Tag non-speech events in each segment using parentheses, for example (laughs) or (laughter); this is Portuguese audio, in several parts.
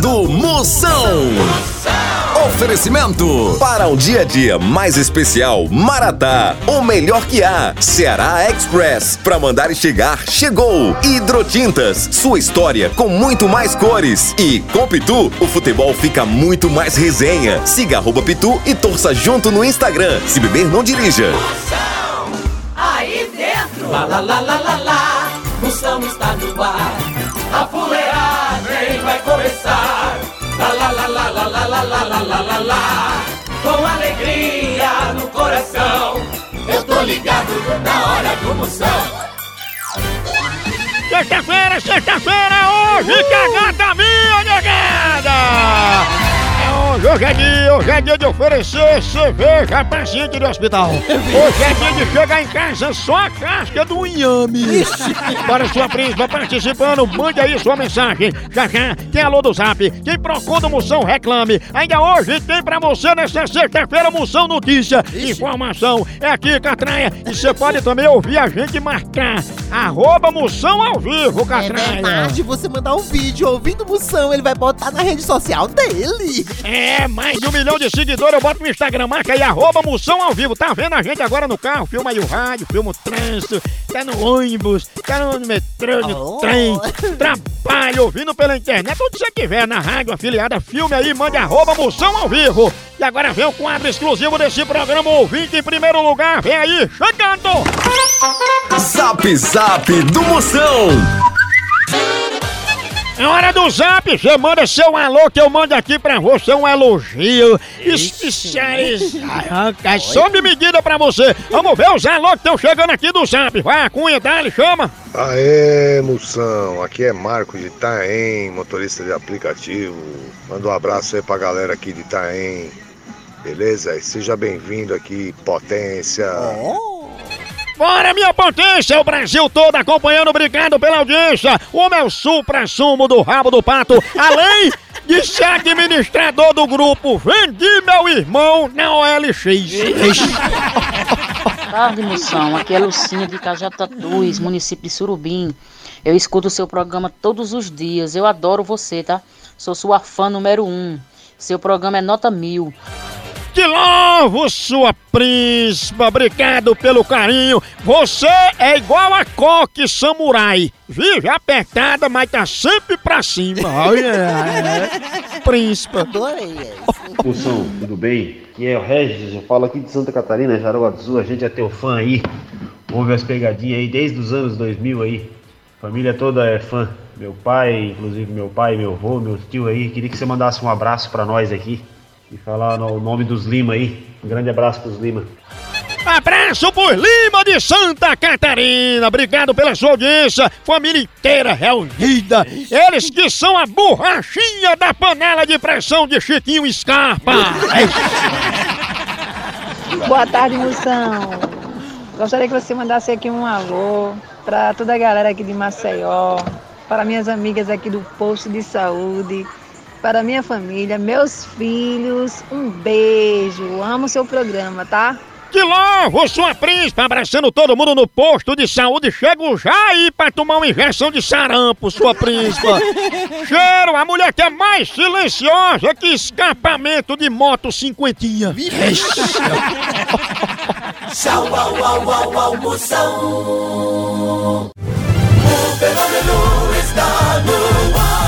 todo Moção. Oferecimento para um dia a dia mais especial, Maratá, o melhor que há. Ceará Express, para mandar e chegar, chegou. Hidrotintas, sua história com muito mais cores. E com Pitu, o futebol fica muito mais resenha. Siga arroba Pitu e torça junto no Instagram. Se beber, não dirija. Moção, aí dentro. Lá, lá, lá, lá, lá, lá. Moção está no ar. A fuleagem vai começar. Lá, lá, lá, lá, lá, lá, lá, lá, lá, lá, lá. Com alegria no coração. Eu tô ligado na hora do Moção. Sexta-feira, sexta-feira, hoje que a gata minha, negada! É Hoje, é dia, hoje é dia de oferecer cerveja a paciente do hospital. (laughs) Hoje é dia de chegar em casa só a casca do inhame. Para sua príncipa participando, mande aí sua mensagem. Já já, tem alô do zap, Procon do Moção Reclame. Ainda hoje tem pra você nessa sexta-feira Moção Notícia. Informação é aqui, Catraia. E você pode também ouvir a gente marcar. Arroba Moção ao vivo, É Catraia. verdade, você mandar um vídeo ouvindo Moção, ele vai botar na rede social dele. É, mais de um milhão de seguidores, eu boto no Instagram, marca aí, arroba Moção ao vivo. Tá vendo a gente agora no carro? Filma aí o rádio, filma o trânsito, tá no ônibus, tá no metrô, no Oh. trem, trabalho, ouvindo pela internet, onde você estiver, na rádio, afiliada, filme aí, mande arroba Moção ao vivo. E agora vem o quadro exclusivo desse programa, ouvinte em primeiro lugar, vem aí, chegando! Zap Zap do Moção. É hora do zap, você manda seu alô que eu mando aqui pra você um elogio especializado, é sob medida pra você. Vamos ver os alô que estão chegando aqui do zap. Vai, a cunha, dá-lhe, chama. Aê, moção, aqui é Marco de Itaém, motorista de aplicativo. Manda um abraço aí pra galera aqui de Itaém. Beleza? E seja bem-vindo aqui, potência. Bora, minha potência, o Brasil todo acompanhando, obrigado pela audiência. O meu supra-sumo do rabo do pato, além de ser administrador do grupo Vendi Meu Irmão na OLX. Tarde, (laughs) moção. Aqui é Lucinha de Cajatatuís, município de Surubim. Eu escuto o seu programa todos os dias. Eu adoro você, tá? Sou sua fã número um. Seu programa é nota mil. Te louvo, sua príncipa, obrigado pelo carinho. Você é igual a coque samurai. Vive apertada, mas tá sempre pra cima. (laughs) Olha, é. príncipa. Adorei. Moção, tudo bem? Aqui é o Regis, eu falo aqui de Santa Catarina, Jaraguá do Sul, a gente é teu fã aí. Ouve as pegadinhas aí desde os anos 2000 aí. Família toda é fã. Meu pai, inclusive meu pai, meu avô, meu tio aí. Queria que você mandasse um abraço pra nós aqui. E falar no- o nome dos Lima aí. Um grande abraço pros Lima. Abraço por Lima de Santa Catarina. Obrigado pela sua audiência. Família inteira reunida. Eles que são a borrachinha da panela de pressão de Chiquinho Scarpa. (laughs) Boa tarde, Moção. Gostaria que você mandasse aqui um alô para toda a galera aqui de Maceió, para minhas amigas aqui do posto de saúde, para minha família, meus filhos. Um beijo. Amo o seu programa, tá? Que louvo, sua príncipe, abraçando todo mundo no posto de saúde. Chego já aí pra tomar uma injeção de sarampo, sua príncipa. (laughs) Cheiro, a mulher que é mais silenciosa que escapamento de moto cinquentinha. Tchau, au, au, au, au, Moção. O fenômeno está no ar.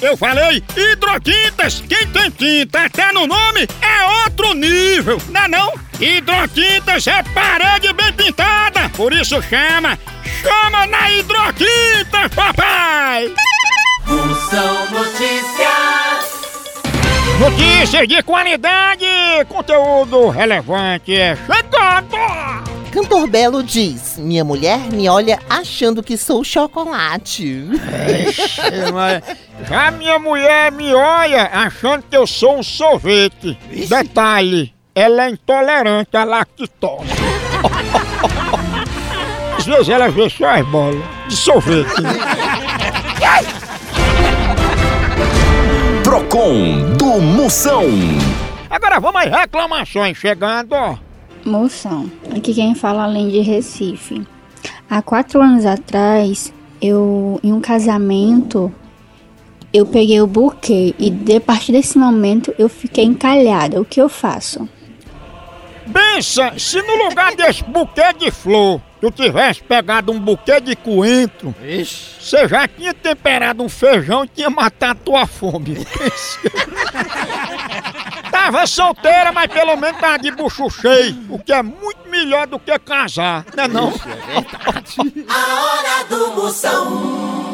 Eu falei hidrotintas, quem tem tinta até no nome é outro nível, não é não? Hidroquintas é parede bem pintada, por isso chama! Chama na Hidroquintas, papai! Função Notícias. Notícias de qualidade, conteúdo relevante é chegando! Cantor Belo diz: Minha mulher me olha achando que sou chocolate. (laughs) Já minha mulher me olha achando que eu sou um sorvete. Detalhe, ela é intolerante à lactose. Às vezes ela vê só as bolas de sorvete. Procon do Moção. Agora vamos às reclamações chegando. Moção, aqui quem fala além de Recife. Há quatro anos atrás, eu em um casamento, eu peguei o buquê e de a partir desse momento eu fiquei encalhada. O que eu faço? Pensa, se no lugar desse buquê de flor, tu tivesse pegado um buquê de coentro, você já tinha temperado um feijão e tinha matado tua fome. (laughs) Tava solteira, mas pelo menos tava de bucho cheio, o que é muito melhor do que casar, né não? A hora do Moção.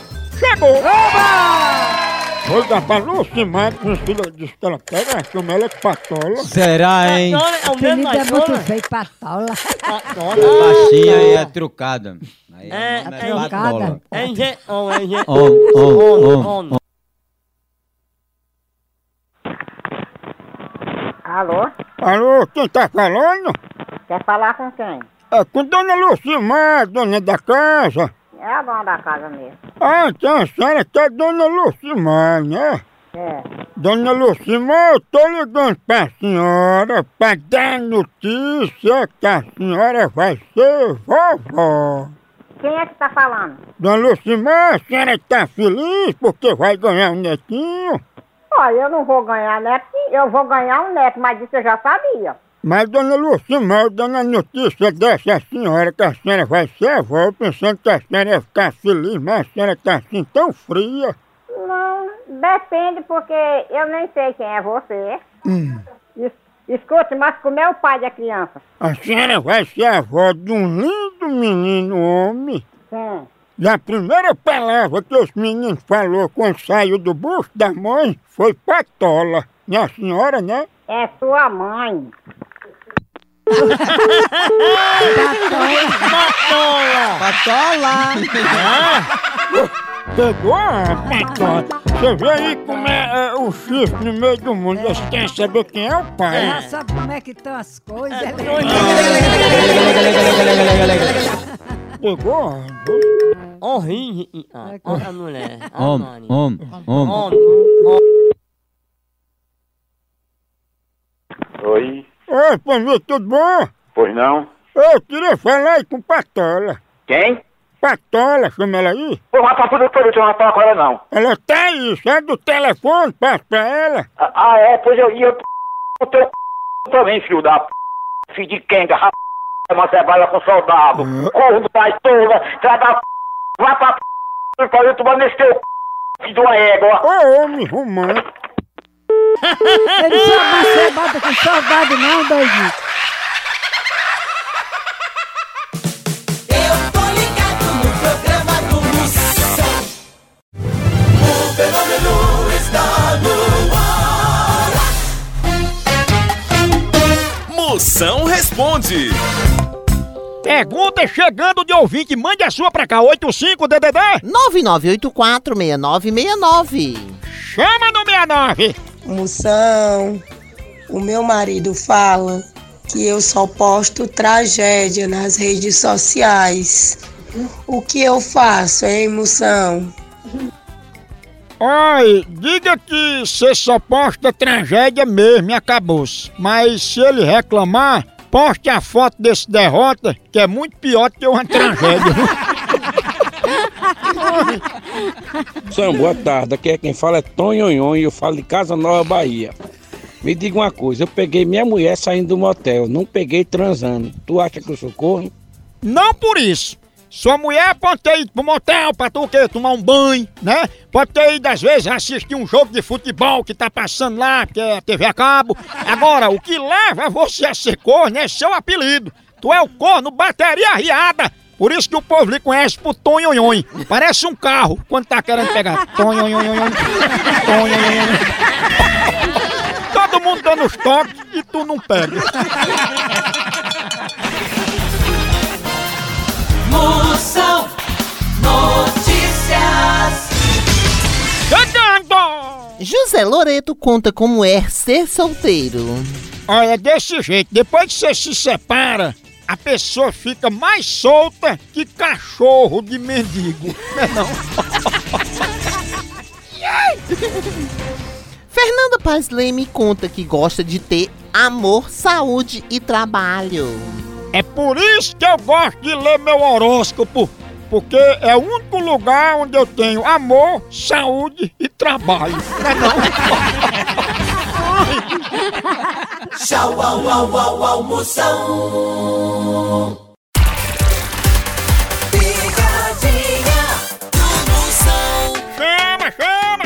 chegou! Vou dar pra Lucimar, que minha filha disse que ela pega a chama ela de patola. Será, hein? É o mesmo é muito feio, patola. Baixinha aí é trucada. Aí É, não é patola. É engen... Oh, é engen... Om, om, om, om. Alô? Alô, quem tá falando? Quer falar com quem? É com Dona Lucimar, dona da casa. É a dona da casa mesmo. Ah, então a senhora que é Dona Lucimar, né? É. Dona Lucimar, eu tô ligando pra senhora pra dar notícia que a senhora vai ser vovó. Quem é que tá falando? Dona Lucimar, a senhora tá feliz porque vai ganhar um netinho? Olha, eu não vou ganhar neto, eu vou ganhar um neto, mas disso eu já sabia. Mas, dona Lucimar, dando a notícia dessa senhora que a senhora vai ser avó, eu pensando que a senhora ia ficar feliz, mas a senhora tá assim tão fria. Não, depende, porque eu nem sei quem é você. Es- Escute, mas como é o pai da criança? A senhora vai ser avó de um lindo menino homem. Sim. E a primeira palavra que os meninos falou quando saiu do bucho da mãe foi patola. E a senhora, né? É sua mãe. Patola! Pegou a patola. Você vê aí como é, é, o chifre no meio do mundo. Você quer saber quem é o pai. É. Já sabe como é que estão as coisas. né? Pegou? Horrível. Ah, a mulher. Om, om. Homem. Oi, Oi, família, tudo bom? pois não? Eu queria falar aí com Patola. Quem? Patola, chama ela aí. Ô rapaz, tudo todo, eu não falar com ela não. Ela tá aí, sai do telefone, passa pra ela. Ah, ah, é, pois eu ia o teu c... também, filho da p... Filho de quenga, rapaz, uma cebada com soldado. Corno da toda, traz da p... Vai pra p... Eu tomar nesse teu c... Filho de uma égua. Ô, homem romântico. (laughs) Ele só você bota com saudade não, doidinho. Eu tô ligado no programa do Moção. O fenômeno está no ar. Moção responde. Pergunta chegando de ouvinte, mande a sua pra cá, 85 DDD. 99846969. Chama no 69. Moção, o meu marido fala que eu só posto tragédia nas redes sociais. O que eu faço, hein, Moção? Oi, diga que você só posta tragédia mesmo e acabou-se. Mas se ele reclamar, poste a foto desse derrota, que é muito pior do que uma tragédia. (laughs) Sam, boa tarde. Aqui é quem fala é Tonhonhon e eu falo de Casa Nova, Bahia. Me diga uma coisa, eu peguei minha mulher saindo do motel, não peguei transando. Tu acha que eu sou corno? Não por isso. Sua mulher pode ter ido pro motel pra tu o quê? Tomar um banho, né? Pode ter ido, às vezes, assistir um jogo de futebol que tá passando lá, que é TV a cabo. Agora, o que leva você a ser corno é seu apelido. Tu é o corno bateria riada. Por isso que o povo lhe conhece por Tonhonhon. Parece um carro quando tá querendo pegar. Tonhonhon. Tonhonhon. Todo mundo dando os toques e tu não pega. Moção Notícias. Chegando! José Loreto conta como é ser solteiro. Olha, desse jeito, depois que você se separa, a pessoa fica mais solta que cachorro de mendigo. (laughs) Não é (laughs) não? Fernanda Paz Leme conta que gosta de ter amor, saúde e trabalho. É por isso que eu gosto de ler meu horóscopo, porque é o único lugar onde eu tenho amor, saúde e trabalho. Não é (laughs) não? Tchau, au, au, au, au, Moção. Picadinha do Moção. Chama, chama!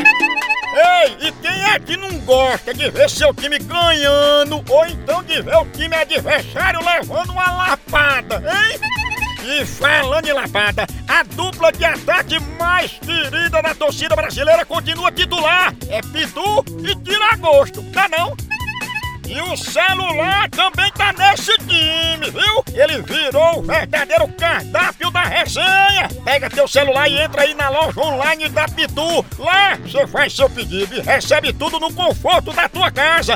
Ei, e quem é que não gosta de ver seu time ganhando ou então de ver o time adversário levando uma lapada, hein? E falando em lapada, a dupla de ataque mais querida da torcida brasileira continua titular. É Pitu e Tiragosto, tá não? E o celular também tá nesse time, viu? Ele virou o verdadeiro cardápio da resenha. Pega teu celular e entra aí na loja online da Pitu. Lá você faz seu pedido e recebe tudo no conforto da tua casa.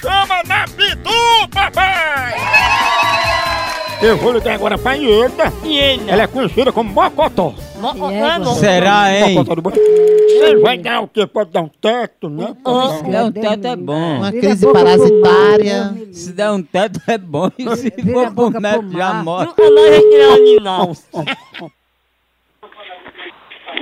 chama na Pitu, papai! Eu vou ligar agora pra Ieda. Ela é conhecida como Mocotó. Será, hein? Mocotó do vai dar o quê? Pode dar um teto, né? Dar Se der um teto é bom. Uma crise parasitária. Se der um teto é bom. E se for pro neto, já morre.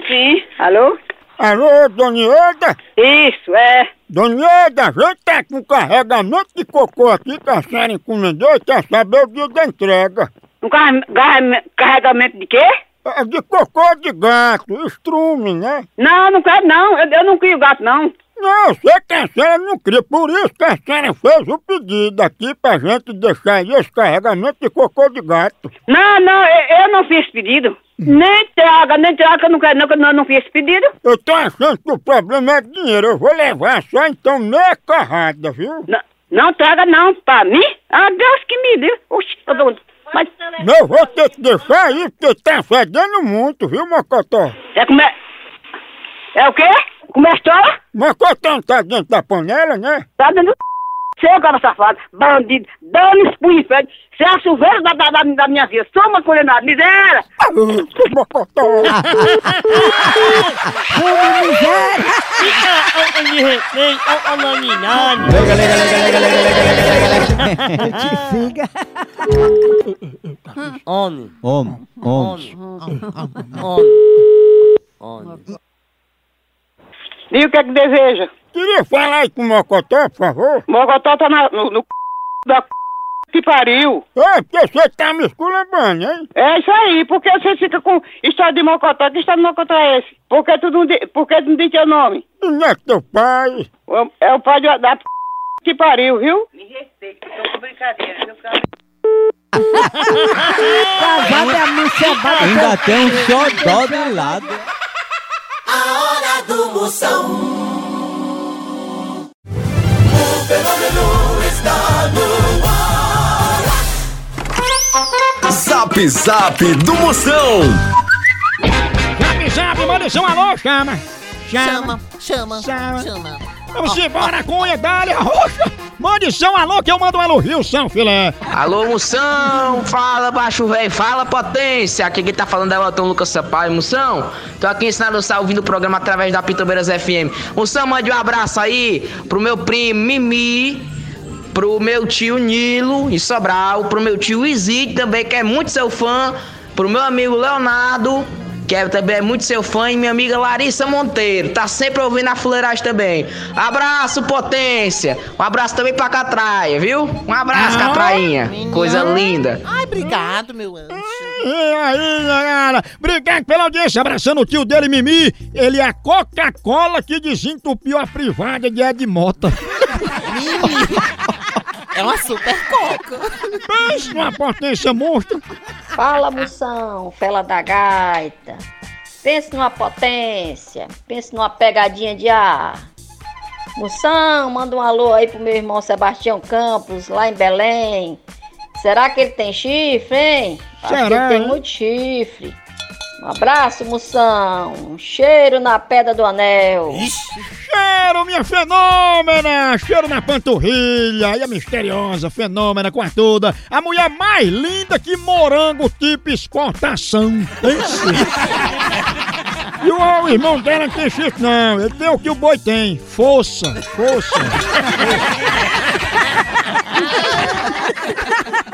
Sim, alô? Alô, Dona Ieda? Isso, é. Dona Ieda, a gente tá com carregamento de cocô aqui que a senhora encomendou e quer saber o dia da entrega. Um carre- carre- carregamento de quê? É de cocô de gato, estrume, né? Não, não quero não. Eu, eu não crio gato, não. Não, sei que a senhora não queria, por isso que a senhora fez o pedido aqui pra gente deixar aí esse carregamento de cocô de gato. Não, não, eu, eu não fiz pedido. Nem traga, nem traga, que eu não quero não, que eu não, não fiz esse pedido. Eu tô achando que o problema é dinheiro, eu vou levar só então meia carrada, viu? Não, não traga não, pra mim? Ah, Deus que me deu. Oxi, eu dou... Mas... Não, vou ter que deixar aí, porque tá fedendo muito, viu, Mocotó? É como é... É o quê? Como é a história? Mocotó não tá dentro da panela, né? Tá dando seu cara safado, bandido, dane-se pro inferno. Você é a chuveira da, da, da, da minha vida. Sou uma condenada, miséria! Lega, lega, lega, lega, lega, lega, lega, lega. Homem. Homem, homem. Homem. Diga o que é que deseja. Queria falar aí com o Mocotó, por favor? Mocotó tá na, no, no c... da c... que pariu. É, porque você tá me esculambando, hein? É isso aí, porque você fica com história de Mocotó. Que história de Mocotó é esse? Por que tu não, di... Por que tu não diz teu nome? E não é teu pai? É o pai de- da p... que pariu, viu? Me respeita, tô com brincadeira, viu, cara? (laughs) É. Ainda tem um xodó de lado. Discussão. O fenômeno está no ar. Zap Zap do Moção. Zap Zap, manda um alô, chama. Chama, chama, chama. chama. chama. Vamos embora, cunha, dá-lhe a roxa. Mande seu alô que eu mando um elogio, São Filé. Alô, Moção! Fala, baixo velho, fala potência! Aqui quem tá falando é o Elton Lucas Sampaio, Moção. Tô aqui ensinando você a ouvindo o programa através da Pitobeiras FM. Moção, mande um abraço aí pro meu primo Mimi, pro meu tio Nilo em Sobral, pro meu tio Izzy também, que é muito seu fã, pro meu amigo Leonardo, que é, também é muito seu fã, e minha amiga Larissa Monteiro, tá sempre ouvindo a fuleiragem também. Abraço, potência! Um abraço também pra Catraia, viu? Um abraço, Ah, Catrainha! Coisa linda! Ai, obrigado, meu anjo. E aí, galera? Obrigado pela audiência, abraçando o tio dele, Mimi. Ele é a Coca-Cola que desentupiu a privada de Ed Mota. É uma super coca. Pense numa potência monstro. Fala, moção, fela da gaita. Pense numa potência, pense numa pegadinha de ar. Moção, manda um alô aí pro meu irmão Sebastião Campos, lá em Belém. Será que ele tem chifre, hein? Acho que Será, ele tem hein? muito chifre. Um abraço, moção. Um cheiro na pedra do anel. Cheiro, minha fenômena! Cheiro na panturrilha! E a misteriosa fenômena com a toda. A mulher mais linda que morango tipo exportação. E o, o irmão dela não tem chifre, não. Ele tem o que o boi tem. Força, força.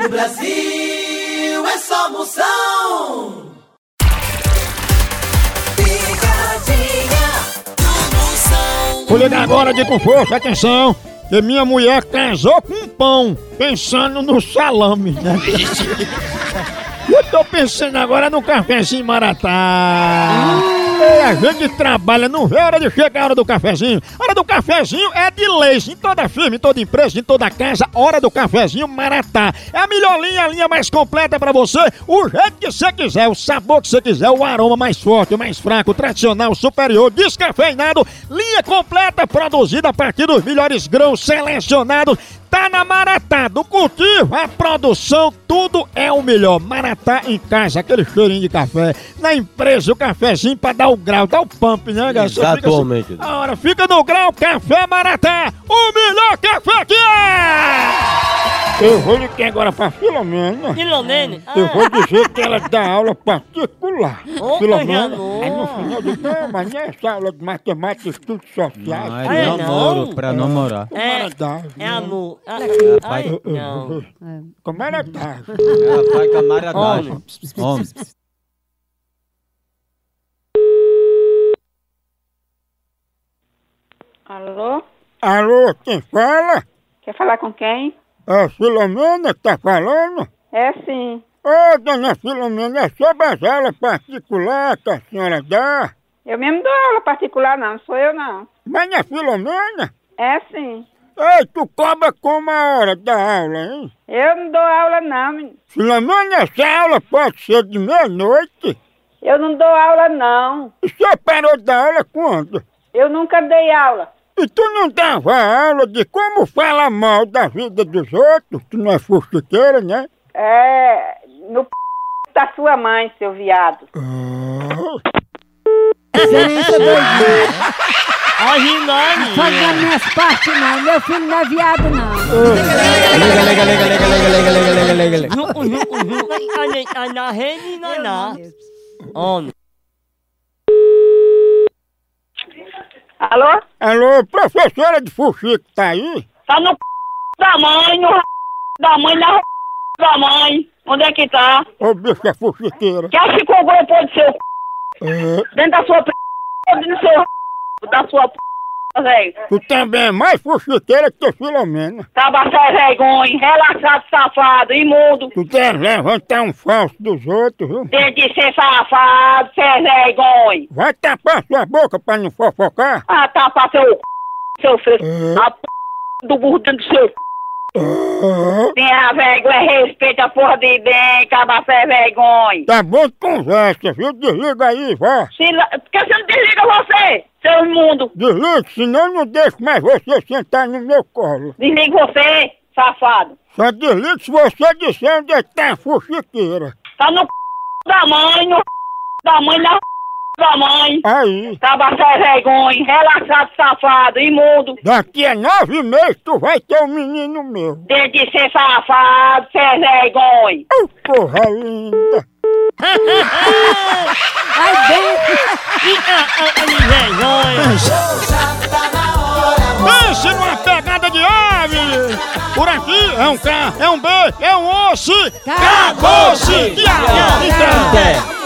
No Brasil é só moção. Ligar agora de com força, atenção. Que minha mulher casou com um pão, pensando no salame, né? (laughs) Eu tô pensando agora no cafezinho Maratá. A gente trabalha, não vê a hora de chegar a hora do cafezinho. A hora do cafezinho é de leis em toda firma, em toda empresa, em toda casa. Hora do cafezinho Maratá. É a melhor linha, a linha mais completa pra você. O jeito que você quiser, o sabor que você quiser, o aroma mais forte, mais fraco, tradicional, superior, descafeinado. Linha completa produzida a partir dos melhores grãos selecionados. Tá na Maratá, do cultivo, a produção, tudo é o melhor. Maratá em casa, aquele cheirinho de café. Na empresa, o cafezinho pra dar o grau, dar o pump, né, galera? Assim, Exatamente. a hora fica no grau, café Maratá, o melhor café que é! Eu vou ligar agora pra Filomena. Filomena? Eu vou dizer que ela dá aula particular. Ô, Filomena. Aí no final eu digo, não, mas não é essa aula de matemática e estudos sociais. Não, é Ah, é namoro, não? pra namorar. É, Camaradagem. é amor. Ah, Rapaz, ai, não. Camaradagem. Rapaz, camaradagem. Homem. Homem. Alô? Alô, quem fala? Quer falar com quem? É a Filomena que tá falando? É sim. Ô, dona Filomena, é sobre as aulas particulares que a senhora dá? Eu mesmo dou aula particular, não, sou eu não. Mas não é Filomena? É sim. Ei, tu cobra como a hora da aula, hein? Eu não dou aula não, menino. Filomena, essa aula pode ser de meia-noite? Eu não dou aula não. E você parou de dar aula quando? Eu nunca dei aula. E tu não dava aula de como falar mal da vida dos outros? Tu não é fuxiqueira, né? É. No p da sua mãe, seu viado. Doidinha. Ó, Rinani. Só das minhas partes não. Meu filho não é viado não. Lega, lega, lega, lega, lega, lega, lega, lega, lega, lega. Ju, ju, ju. Ana- Ana Reni Naná. Homem. Alô? Alô, professora de fuxico, tá aí? Tá no c... da mãe, no r... da mãe, na r... da mãe. Onde é que tá? Ô, bicha fuxiqueira. Quer ficou depois do seu c... É, dentro da sua p... dentro do seu r... da sua p... velho. tu também é mais fuxiqueira que Filomena. Tava sem vergonha, relaxado, safado, imundo. Tu quer levantar um falso dos outros, viu? Tem de ser safado, sem vergonha. Vai tapar sua boca pra não fofocar. Ah, tapa seu c... seu filho. A p... do burro dentro do seu c... Tenha vergonha, respeita a porra de bem, acaba sem vergonha. Tá bom de conversa, viu? Desliga aí, vá. Se la... Por que você não desliga você, seu imundo? Desliga, senão eu não deixo mais você sentar no meu colo. Desliga você, safado. Só desliga se você disser onde é que tá a fuxiqueira. Tá no c... da mãe, no c... da mãe, na c... da mãe. Aí. Tava sem vergonha, relaxado, safado, imundo. Daqui a nove meses tu vai ter um menino meu. Desde de ser safado, sem vergonha. Porra linda. Ai, bem. Pense numa pegada de ave! Por aqui é um K, é um B, é um osso! Acabou-se! Tchau! Tchau!